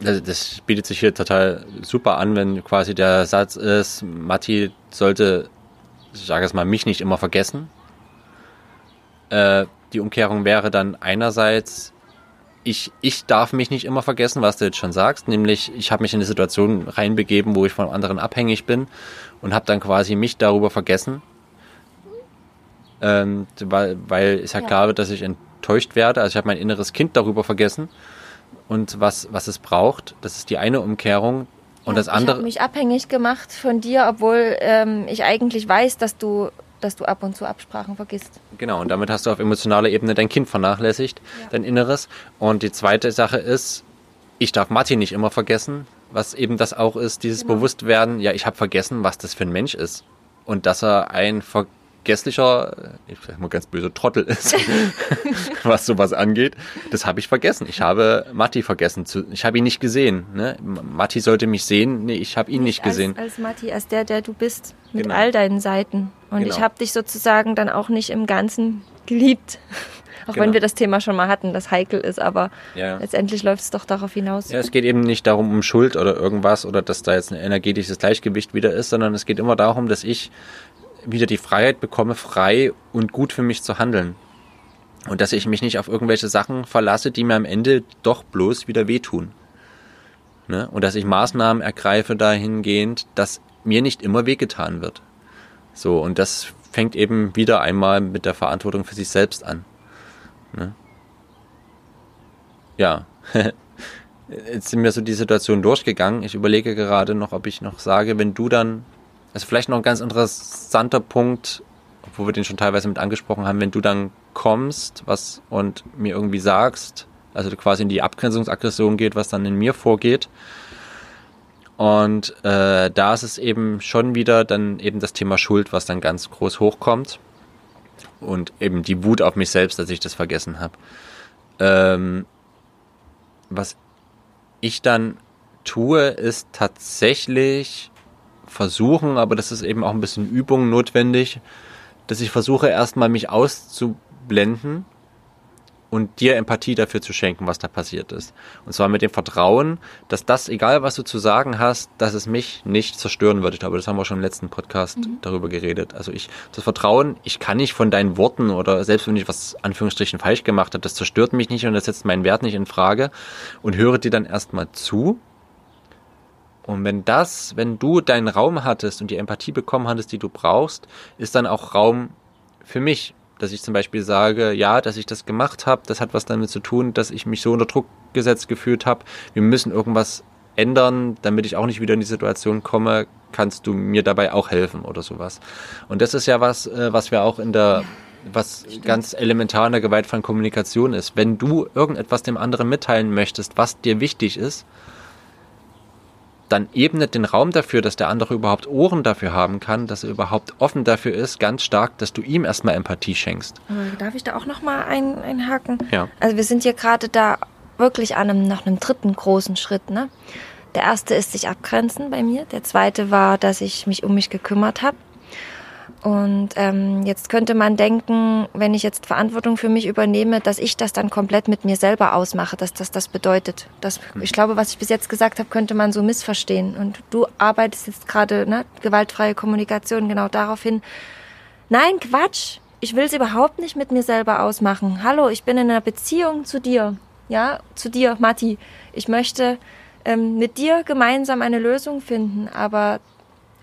das, das bietet sich hier total super an, wenn quasi der Satz ist, Matti sollte, ich sage es mal, mich nicht immer vergessen. Äh, die Umkehrung wäre dann einerseits, ich, ich darf mich nicht immer vergessen, was du jetzt schon sagst, nämlich ich habe mich in eine Situation reinbegeben, wo ich von anderen abhängig bin und habe dann quasi mich darüber vergessen, ähm, weil, weil es ja, ja klar wird, dass ich enttäuscht werde. Also ich habe mein inneres Kind darüber vergessen und was, was es braucht. Das ist die eine Umkehrung. Und ja, das andere. Ich habe mich abhängig gemacht von dir, obwohl ähm, ich eigentlich weiß, dass du dass du ab und zu Absprachen vergisst. Genau, und damit hast du auf emotionaler Ebene dein Kind vernachlässigt, ja. dein Inneres. Und die zweite Sache ist, ich darf Martin nicht immer vergessen, was eben das auch ist, dieses genau. Bewusstwerden, ja, ich habe vergessen, was das für ein Mensch ist. Und dass er ein ver vergesslicher, äh, ich sag mal ganz böse Trottel ist, was sowas angeht. Das habe ich vergessen. Ich habe Matti vergessen. Zu, ich habe ihn nicht gesehen. Ne? Matti sollte mich sehen. Nee, ich habe ihn nicht, nicht gesehen. Als, als Matti, als der, der du bist, mit genau. all deinen Seiten. Und genau. ich habe dich sozusagen dann auch nicht im Ganzen geliebt. Auch genau. wenn wir das Thema schon mal hatten, das heikel ist, aber ja. letztendlich läuft es doch darauf hinaus. Ja, es geht eben nicht darum, um Schuld oder irgendwas oder dass da jetzt ein energetisches Gleichgewicht wieder ist, sondern es geht immer darum, dass ich wieder die Freiheit bekomme, frei und gut für mich zu handeln. Und dass ich mich nicht auf irgendwelche Sachen verlasse, die mir am Ende doch bloß wieder wehtun. Ne? Und dass ich Maßnahmen ergreife dahingehend, dass mir nicht immer wehgetan wird. So, und das fängt eben wieder einmal mit der Verantwortung für sich selbst an. Ne? Ja. Jetzt sind wir so die Situation durchgegangen. Ich überlege gerade noch, ob ich noch sage, wenn du dann also vielleicht noch ein ganz interessanter Punkt, wo wir den schon teilweise mit angesprochen haben, wenn du dann kommst was und mir irgendwie sagst, also quasi in die Abgrenzungsaggression geht, was dann in mir vorgeht. Und äh, da ist es eben schon wieder dann eben das Thema Schuld, was dann ganz groß hochkommt. Und eben die Wut auf mich selbst, dass ich das vergessen habe. Ähm, was ich dann tue, ist tatsächlich versuchen, aber das ist eben auch ein bisschen Übung notwendig, dass ich versuche erstmal mich auszublenden und dir Empathie dafür zu schenken, was da passiert ist. Und zwar mit dem Vertrauen, dass das, egal was du zu sagen hast, dass es mich nicht zerstören wird. Ich glaube, das haben wir schon im letzten Podcast mhm. darüber geredet. Also ich, das Vertrauen, ich kann nicht von deinen Worten oder selbst wenn ich was Anführungsstrichen falsch gemacht habe, das zerstört mich nicht und das setzt meinen Wert nicht in Frage und höre dir dann erstmal zu und wenn das, wenn du deinen Raum hattest und die Empathie bekommen hattest, die du brauchst, ist dann auch Raum für mich, dass ich zum Beispiel sage, ja, dass ich das gemacht habe, das hat was damit zu tun, dass ich mich so unter Druck gesetzt gefühlt habe. Wir müssen irgendwas ändern, damit ich auch nicht wieder in die Situation komme. Kannst du mir dabei auch helfen oder sowas? Und das ist ja was, äh, was wir auch in der was Stimmt. ganz elementar in der gewaltfreien Kommunikation ist. Wenn du irgendetwas dem anderen mitteilen möchtest, was dir wichtig ist, dann ebnet den Raum dafür, dass der andere überhaupt Ohren dafür haben kann, dass er überhaupt offen dafür ist, ganz stark, dass du ihm erstmal Empathie schenkst. Darf ich da auch nochmal ein, einhaken? Ja. Also wir sind hier gerade da wirklich an einem, nach einem dritten großen Schritt. Ne? Der erste ist sich abgrenzen bei mir. Der zweite war, dass ich mich um mich gekümmert habe. Und ähm, jetzt könnte man denken, wenn ich jetzt Verantwortung für mich übernehme, dass ich das dann komplett mit mir selber ausmache, dass das das bedeutet. Das, hm. ich glaube, was ich bis jetzt gesagt habe, könnte man so missverstehen. Und du arbeitest jetzt gerade, ne, gewaltfreie Kommunikation, genau darauf hin. Nein, Quatsch. Ich will es überhaupt nicht mit mir selber ausmachen. Hallo, ich bin in einer Beziehung zu dir. Ja, zu dir, Matti. Ich möchte ähm, mit dir gemeinsam eine Lösung finden, aber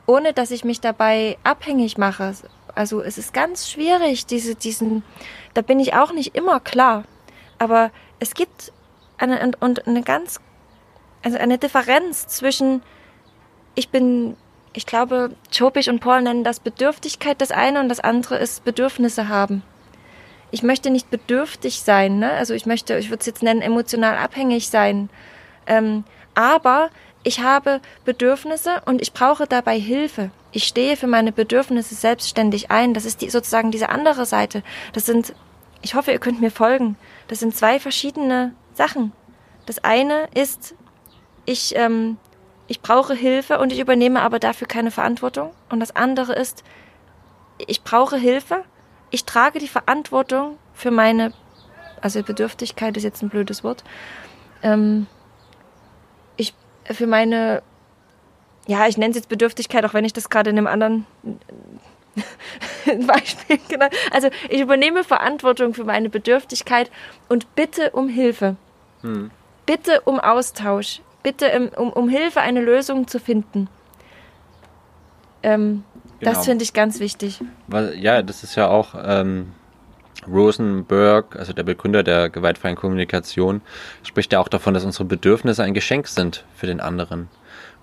ohne dass ich mich dabei abhängig mache. Also es ist ganz schwierig, diese, diesen, da bin ich auch nicht immer klar. Aber es gibt eine, und eine ganz, also eine Differenz zwischen, ich bin, ich glaube, Chopisch und Paul nennen das Bedürftigkeit das eine und das andere ist Bedürfnisse haben. Ich möchte nicht bedürftig sein, ne? also ich möchte, ich würde es jetzt nennen, emotional abhängig sein. Ähm, aber ich habe Bedürfnisse und ich brauche dabei Hilfe. Ich stehe für meine Bedürfnisse selbstständig ein. Das ist die, sozusagen diese andere Seite. Das sind, ich hoffe, ihr könnt mir folgen. Das sind zwei verschiedene Sachen. Das eine ist, ich, ähm, ich brauche Hilfe und ich übernehme aber dafür keine Verantwortung. Und das andere ist, ich brauche Hilfe, ich trage die Verantwortung für meine, also Bedürftigkeit ist jetzt ein blödes Wort, ähm, für meine, ja, ich nenne es jetzt Bedürftigkeit, auch wenn ich das gerade in einem anderen Beispiel genau. Also ich übernehme Verantwortung für meine Bedürftigkeit und bitte um Hilfe. Hm. Bitte um Austausch. Bitte um, um Hilfe, eine Lösung zu finden. Ähm, genau. Das finde ich ganz wichtig. Weil, ja, das ist ja auch ähm, Rosenberg, also der Begründer der gewaltfreien Kommunikation, spricht ja auch davon, dass unsere Bedürfnisse ein Geschenk sind für den anderen.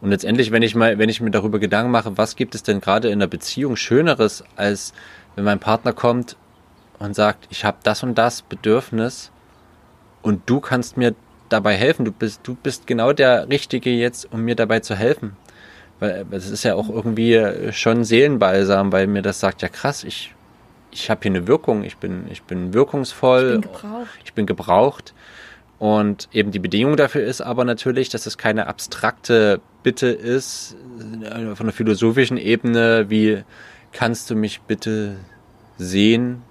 Und letztendlich, wenn ich mal, wenn ich mir darüber Gedanken mache, was gibt es denn gerade in der Beziehung Schöneres, als wenn mein Partner kommt und sagt, ich habe das und das Bedürfnis und du kannst mir dabei helfen. Du bist, du bist genau der Richtige jetzt, um mir dabei zu helfen. Weil es ist ja auch irgendwie schon Seelenbalsam, weil mir das sagt, ja krass, ich ich habe hier eine Wirkung, ich bin, ich bin wirkungsvoll, ich bin gebraucht. Ich bin gebraucht. Und eben die Bedingung dafür ist aber natürlich, dass es keine abstrakte Bitte ist, äh, von der philosophischen Ebene, wie kannst du mich bitte sehen,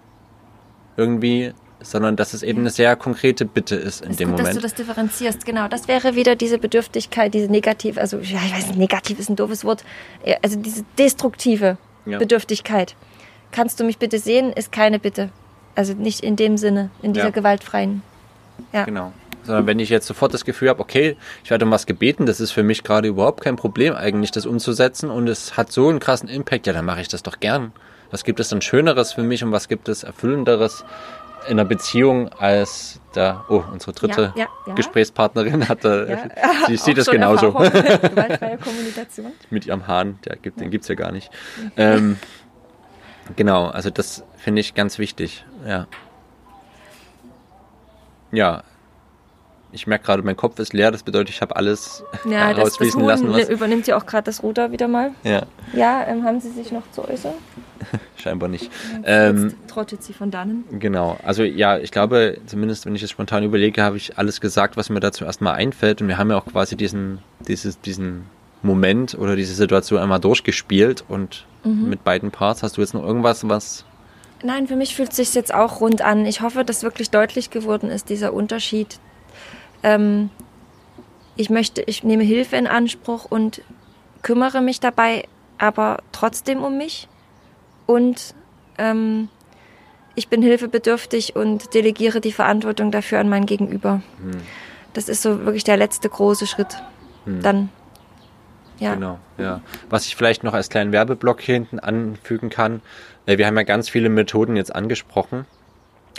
irgendwie, sondern dass es eben eine sehr konkrete Bitte ist in ist dem gut, Moment. Dass du das differenzierst, genau. Das wäre wieder diese Bedürftigkeit, diese negativ, also ja, ich weiß nicht, negativ ist ein doofes Wort, also diese destruktive ja. Bedürftigkeit kannst du mich bitte sehen, ist keine Bitte. Also nicht in dem Sinne, in dieser ja. gewaltfreien. Ja. Genau. Sondern wenn ich jetzt sofort das Gefühl habe, okay, ich werde um was gebeten, das ist für mich gerade überhaupt kein Problem, eigentlich das umzusetzen und es hat so einen krassen Impact, ja, dann mache ich das doch gern. Was gibt es dann Schöneres für mich und was gibt es Erfüllenderes in einer Beziehung als da, oh, unsere dritte ja, ja. Gesprächspartnerin hatte, sie sieht das genauso. Gewaltfreie Kommunikation. Mit ihrem Hahn, der gibt, den gibt es ja gar nicht. ähm, Genau, also das finde ich ganz wichtig, ja. Ja, ich merke gerade, mein Kopf ist leer, das bedeutet, ich habe alles ja, rausfließen lassen. Was übernimmt ja auch gerade das Ruder wieder mal. Ja. Ja, ähm, haben Sie sich noch zu äußern? Scheinbar nicht. Ja, ähm, trottet sie von dannen. Genau, also ja, ich glaube, zumindest wenn ich es spontan überlege, habe ich alles gesagt, was mir dazu erstmal einfällt. Und wir haben ja auch quasi diesen, dieses, diesen Moment oder diese Situation einmal durchgespielt und mhm. mit beiden Parts. Hast du jetzt noch irgendwas, was. Nein, für mich fühlt es sich jetzt auch rund an. Ich hoffe, dass wirklich deutlich geworden ist, dieser Unterschied. Ähm, ich möchte, ich nehme Hilfe in Anspruch und kümmere mich dabei, aber trotzdem um mich. Und ähm, ich bin hilfebedürftig und delegiere die Verantwortung dafür an mein Gegenüber. Hm. Das ist so wirklich der letzte große Schritt. Hm. Dann ja. Genau, ja. Was ich vielleicht noch als kleinen Werbeblock hier hinten anfügen kann, äh, wir haben ja ganz viele Methoden jetzt angesprochen,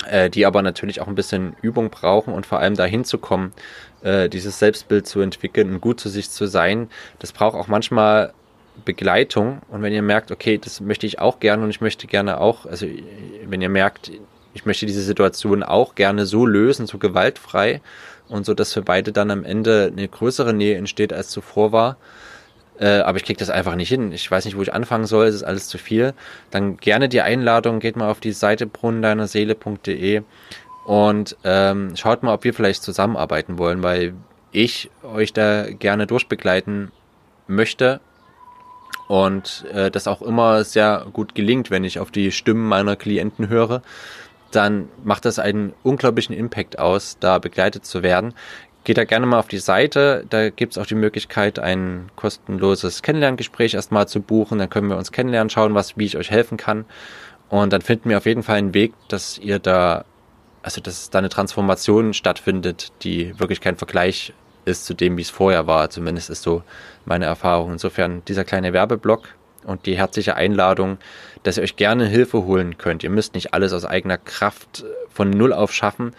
äh, die aber natürlich auch ein bisschen Übung brauchen und vor allem dahin zu kommen, äh, dieses Selbstbild zu entwickeln und gut zu sich zu sein. Das braucht auch manchmal Begleitung und wenn ihr merkt, okay, das möchte ich auch gerne und ich möchte gerne auch, also wenn ihr merkt, ich möchte diese Situation auch gerne so lösen, so gewaltfrei und so, dass für beide dann am Ende eine größere Nähe entsteht, als zuvor war, äh, aber ich kriege das einfach nicht hin. Ich weiß nicht, wo ich anfangen soll, es ist alles zu viel. Dann gerne die Einladung, geht mal auf die Seite brunnendeinerseele.de und ähm, schaut mal, ob wir vielleicht zusammenarbeiten wollen, weil ich euch da gerne durchbegleiten möchte und äh, das auch immer sehr gut gelingt, wenn ich auf die Stimmen meiner Klienten höre, dann macht das einen unglaublichen Impact aus, da begleitet zu werden geht da gerne mal auf die Seite. Da gibt es auch die Möglichkeit, ein kostenloses Kennenlerngespräch erstmal zu buchen. Dann können wir uns kennenlernen, schauen, was, wie ich euch helfen kann. Und dann finden wir auf jeden Fall einen Weg, dass ihr da, also dass da eine Transformation stattfindet, die wirklich kein Vergleich ist zu dem, wie es vorher war. Zumindest ist so meine Erfahrung. Insofern dieser kleine Werbeblock und die herzliche Einladung, dass ihr euch gerne Hilfe holen könnt. Ihr müsst nicht alles aus eigener Kraft von Null auf schaffen.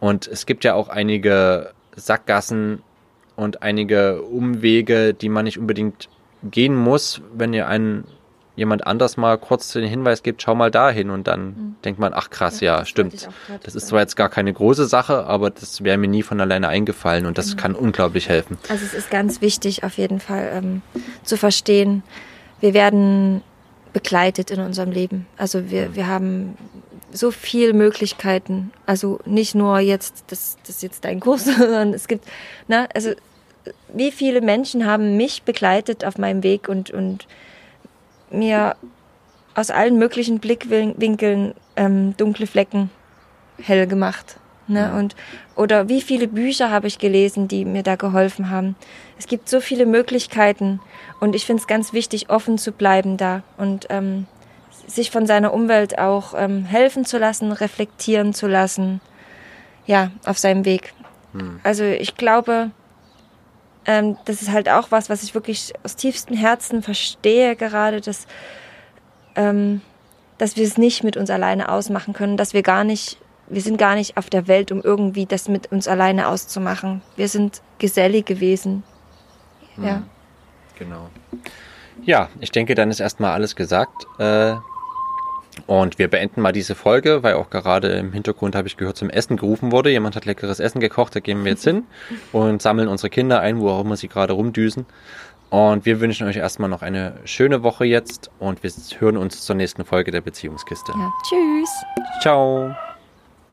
Und es gibt ja auch einige Sackgassen und einige Umwege, die man nicht unbedingt gehen muss, wenn ihr einen jemand anders mal kurz den Hinweis gibt, schau mal dahin und dann mhm. denkt man, ach krass, ja, ja stimmt. Das ist zwar jetzt gar keine große Sache, aber das wäre mir nie von alleine eingefallen und das genau. kann unglaublich helfen. Also es ist ganz wichtig auf jeden Fall ähm, zu verstehen, wir werden begleitet in unserem Leben. Also wir, mhm. wir haben so viele Möglichkeiten. Also nicht nur jetzt, das, das ist jetzt dein Kurs, sondern es gibt, na, also wie viele Menschen haben mich begleitet auf meinem Weg und, und mir aus allen möglichen Blickwinkeln ähm, dunkle Flecken hell gemacht. Ne? Und, oder wie viele Bücher habe ich gelesen, die mir da geholfen haben. Es gibt so viele Möglichkeiten und ich finde es ganz wichtig, offen zu bleiben da und ähm, sich von seiner Umwelt auch ähm, helfen zu lassen, reflektieren zu lassen, ja, auf seinem Weg. Hm. Also ich glaube, ähm, das ist halt auch was, was ich wirklich aus tiefstem Herzen verstehe gerade, dass, ähm, dass wir es nicht mit uns alleine ausmachen können, dass wir gar nicht, wir sind gar nicht auf der Welt, um irgendwie das mit uns alleine auszumachen. Wir sind gesellige Wesen. Hm. Ja. Genau. Ja, ich denke, dann ist erstmal alles gesagt. Äh, und wir beenden mal diese Folge, weil auch gerade im Hintergrund habe ich gehört, zum Essen gerufen wurde. Jemand hat leckeres Essen gekocht, da gehen wir jetzt hin und sammeln unsere Kinder ein, wo auch immer sie gerade rumdüsen. Und wir wünschen euch erstmal noch eine schöne Woche jetzt und wir hören uns zur nächsten Folge der Beziehungskiste. Ja, tschüss. Ciao.